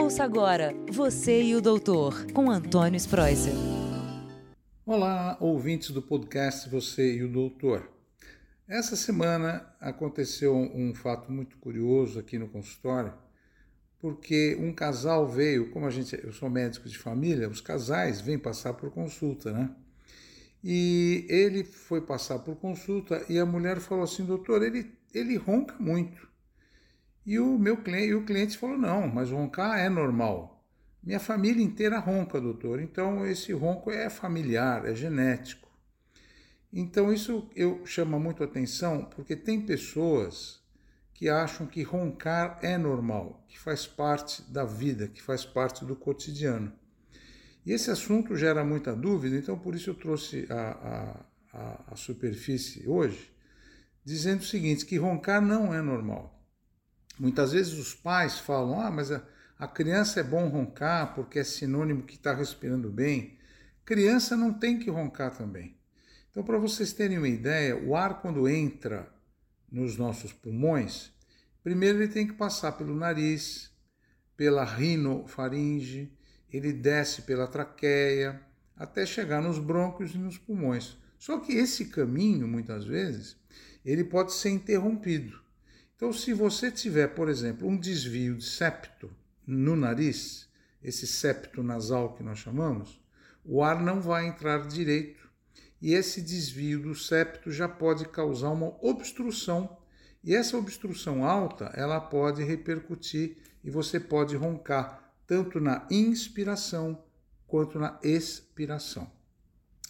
Ouça agora Você e o Doutor, com Antônio Spreuser. Olá, ouvintes do podcast Você e o Doutor. Essa semana aconteceu um fato muito curioso aqui no consultório, porque um casal veio, como a gente, eu sou médico de família, os casais vêm passar por consulta, né? E ele foi passar por consulta e a mulher falou assim, doutor, ele, ele ronca muito. E o meu cliente, o cliente falou: não, mas roncar é normal. Minha família inteira ronca, doutor. Então esse ronco é familiar, é genético. Então isso eu chama muito atenção porque tem pessoas que acham que roncar é normal, que faz parte da vida, que faz parte do cotidiano. E esse assunto gera muita dúvida, então por isso eu trouxe a, a, a superfície hoje, dizendo o seguinte: que roncar não é normal. Muitas vezes os pais falam: ah, mas a, a criança é bom roncar porque é sinônimo que está respirando bem. Criança não tem que roncar também. Então, para vocês terem uma ideia, o ar, quando entra nos nossos pulmões, primeiro ele tem que passar pelo nariz, pela rinofaringe, ele desce pela traqueia, até chegar nos brônquios e nos pulmões. Só que esse caminho, muitas vezes, ele pode ser interrompido. Então, se você tiver, por exemplo, um desvio de septo no nariz, esse septo nasal que nós chamamos, o ar não vai entrar direito e esse desvio do septo já pode causar uma obstrução. E essa obstrução alta, ela pode repercutir e você pode roncar tanto na inspiração quanto na expiração.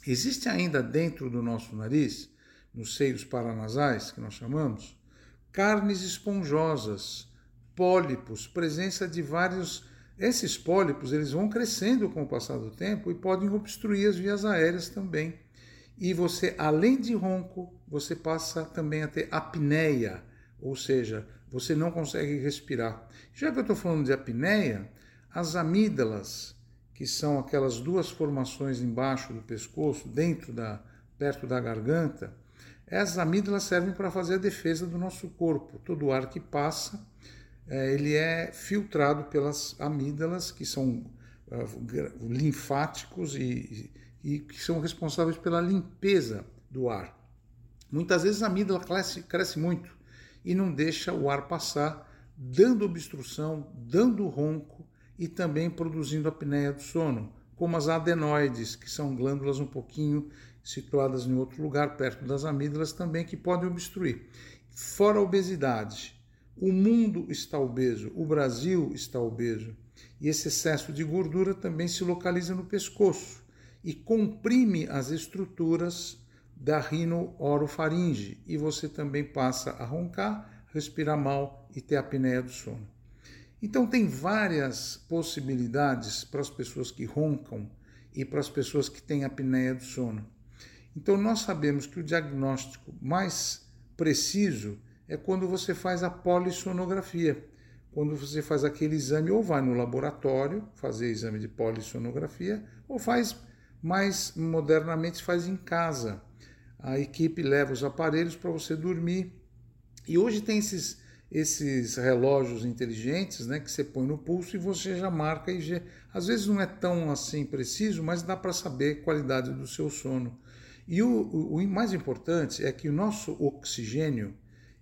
Existe ainda dentro do nosso nariz, nos seios paranasais, que nós chamamos, carnes esponjosas, pólipos, presença de vários. Esses pólipos eles vão crescendo com o passar do tempo e podem obstruir as vias aéreas também. E você, além de ronco, você passa também a ter apneia, ou seja, você não consegue respirar. Já que eu estou falando de apneia, as amígdalas, que são aquelas duas formações embaixo do pescoço, dentro da, perto da garganta, essas amígdalas servem para fazer a defesa do nosso corpo. Todo o ar que passa, é, ele é filtrado pelas amígdalas, que são uh, linfáticos e, e, que são responsáveis pela limpeza do ar. Muitas vezes a amígdala cresce, cresce muito e não deixa o ar passar, dando obstrução, dando ronco e também produzindo apneia do sono, como as adenoides, que são glândulas um pouquinho situadas em outro lugar, perto das amígdalas também, que podem obstruir. Fora a obesidade, o mundo está obeso, o Brasil está obeso, e esse excesso de gordura também se localiza no pescoço e comprime as estruturas da rino-orofaringe, e você também passa a roncar, respirar mal e ter apneia do sono. Então tem várias possibilidades para as pessoas que roncam e para as pessoas que têm apneia do sono. Então, nós sabemos que o diagnóstico mais preciso é quando você faz a polissonografia. Quando você faz aquele exame, ou vai no laboratório fazer exame de polissonografia, ou faz mais modernamente faz em casa. A equipe leva os aparelhos para você dormir. E hoje tem esses, esses relógios inteligentes né, que você põe no pulso e você já marca. E já, às vezes não é tão assim preciso, mas dá para saber a qualidade do seu sono. E o, o, o mais importante é que o nosso oxigênio,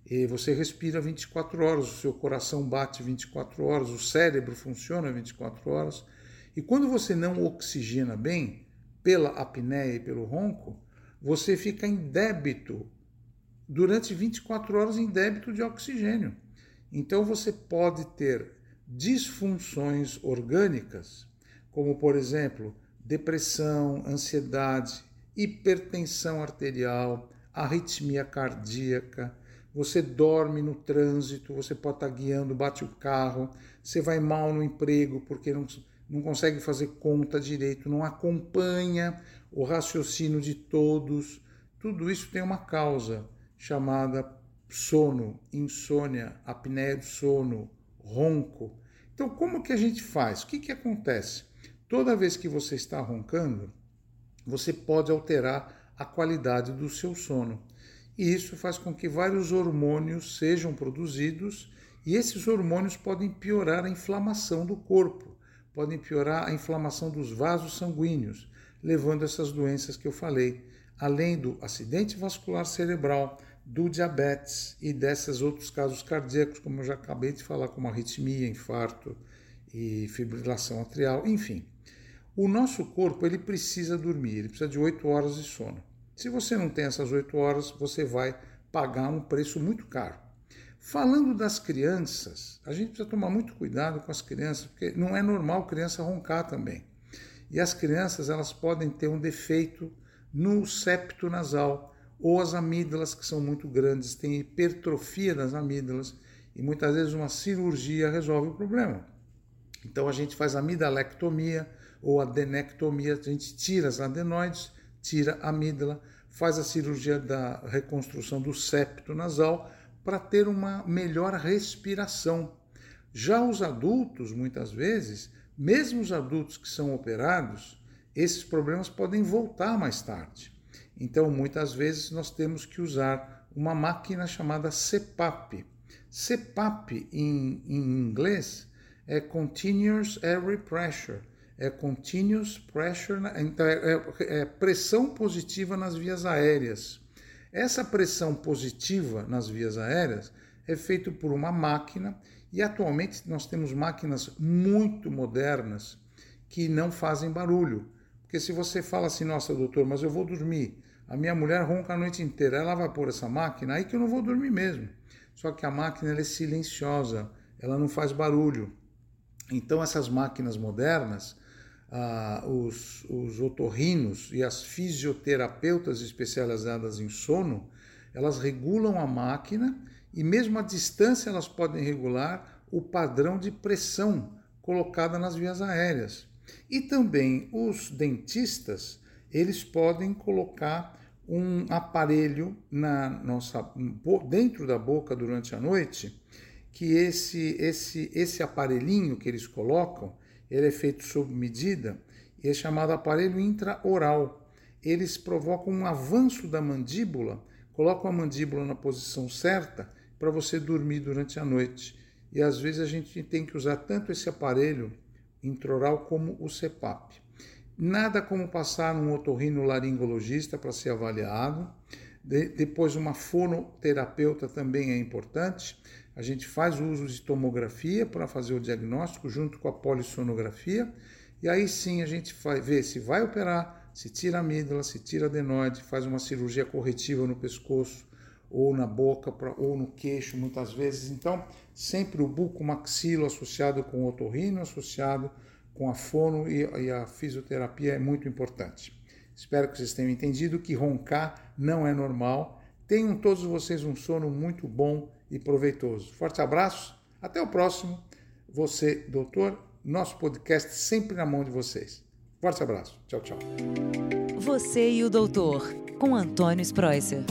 eh, você respira 24 horas, o seu coração bate 24 horas, o cérebro funciona 24 horas. E quando você não oxigena bem, pela apneia e pelo ronco, você fica em débito durante 24 horas em débito de oxigênio. Então você pode ter disfunções orgânicas, como por exemplo, depressão, ansiedade, hipertensão arterial, arritmia cardíaca, você dorme no trânsito, você pode estar guiando, bate o carro, você vai mal no emprego porque não, não consegue fazer conta direito, não acompanha o raciocínio de todos. Tudo isso tem uma causa chamada sono, insônia, apneia do sono, ronco. Então, como que a gente faz? O que, que acontece? Toda vez que você está roncando, você pode alterar a qualidade do seu sono. E isso faz com que vários hormônios sejam produzidos E esses hormônios podem piorar a inflamação do corpo, podem piorar a inflamação dos vasos sanguíneos, levando essas doenças que eu falei, além do acidente vascular cerebral, do diabetes e desses outros casos cardíacos, como eu já acabei de falar, como arritmia, infarto e fibrilação atrial, enfim. O nosso corpo ele precisa dormir, ele precisa de 8 horas de sono. Se você não tem essas 8 horas, você vai pagar um preço muito caro. Falando das crianças, a gente precisa tomar muito cuidado com as crianças, porque não é normal criança roncar também. E as crianças elas podem ter um defeito no septo nasal, ou as amígdalas que são muito grandes, têm hipertrofia das amígdalas e muitas vezes uma cirurgia resolve o problema. Então a gente faz amidalectomia ou adenectomia, a gente tira as adenoides, tira a amígdala, faz a cirurgia da reconstrução do septo nasal para ter uma melhor respiração. Já os adultos, muitas vezes, mesmo os adultos que são operados, esses problemas podem voltar mais tarde. Então, muitas vezes, nós temos que usar uma máquina chamada CPAP. CPAP, em, em inglês, é Continuous Air Pressure. É Continuous Pressure, então é, é, é pressão positiva nas vias aéreas. Essa pressão positiva nas vias aéreas é feita por uma máquina e atualmente nós temos máquinas muito modernas que não fazem barulho. Porque se você fala assim, nossa doutor, mas eu vou dormir, a minha mulher ronca a noite inteira, ela vai pôr essa máquina, aí que eu não vou dormir mesmo. Só que a máquina é silenciosa, ela não faz barulho. Então essas máquinas modernas, ah, os, os otorrinos e as fisioterapeutas especializadas em sono, elas regulam a máquina e mesmo à distância elas podem regular o padrão de pressão colocada nas vias aéreas. E também os dentistas, eles podem colocar um aparelho na nossa dentro da boca durante a noite, que esse esse esse aparelhinho que eles colocam, ele é feito sob medida e é chamado aparelho intraoral. Eles provocam um avanço da mandíbula, colocam a mandíbula na posição certa para você dormir durante a noite. E às vezes a gente tem que usar tanto esse aparelho intraoral como o CPAP. Nada como passar num otorrinolaringologista para ser avaliado. De, depois, uma fonoterapeuta também é importante. A gente faz o uso de tomografia para fazer o diagnóstico junto com a polissonografia. E aí sim a gente ver se vai operar, se tira a amígdala, se tira adenoide, faz uma cirurgia corretiva no pescoço ou na boca ou no queixo muitas vezes. Então, sempre o buco maxilo associado com o otorrino associado com a fono e a fisioterapia é muito importante. Espero que vocês tenham entendido que roncar não é normal. Tenham todos vocês um sono muito bom e proveitoso. Forte abraço, até o próximo. Você, doutor, nosso podcast sempre na mão de vocês. Forte abraço. Tchau, tchau. Você e o doutor, com Antônio Spreuser.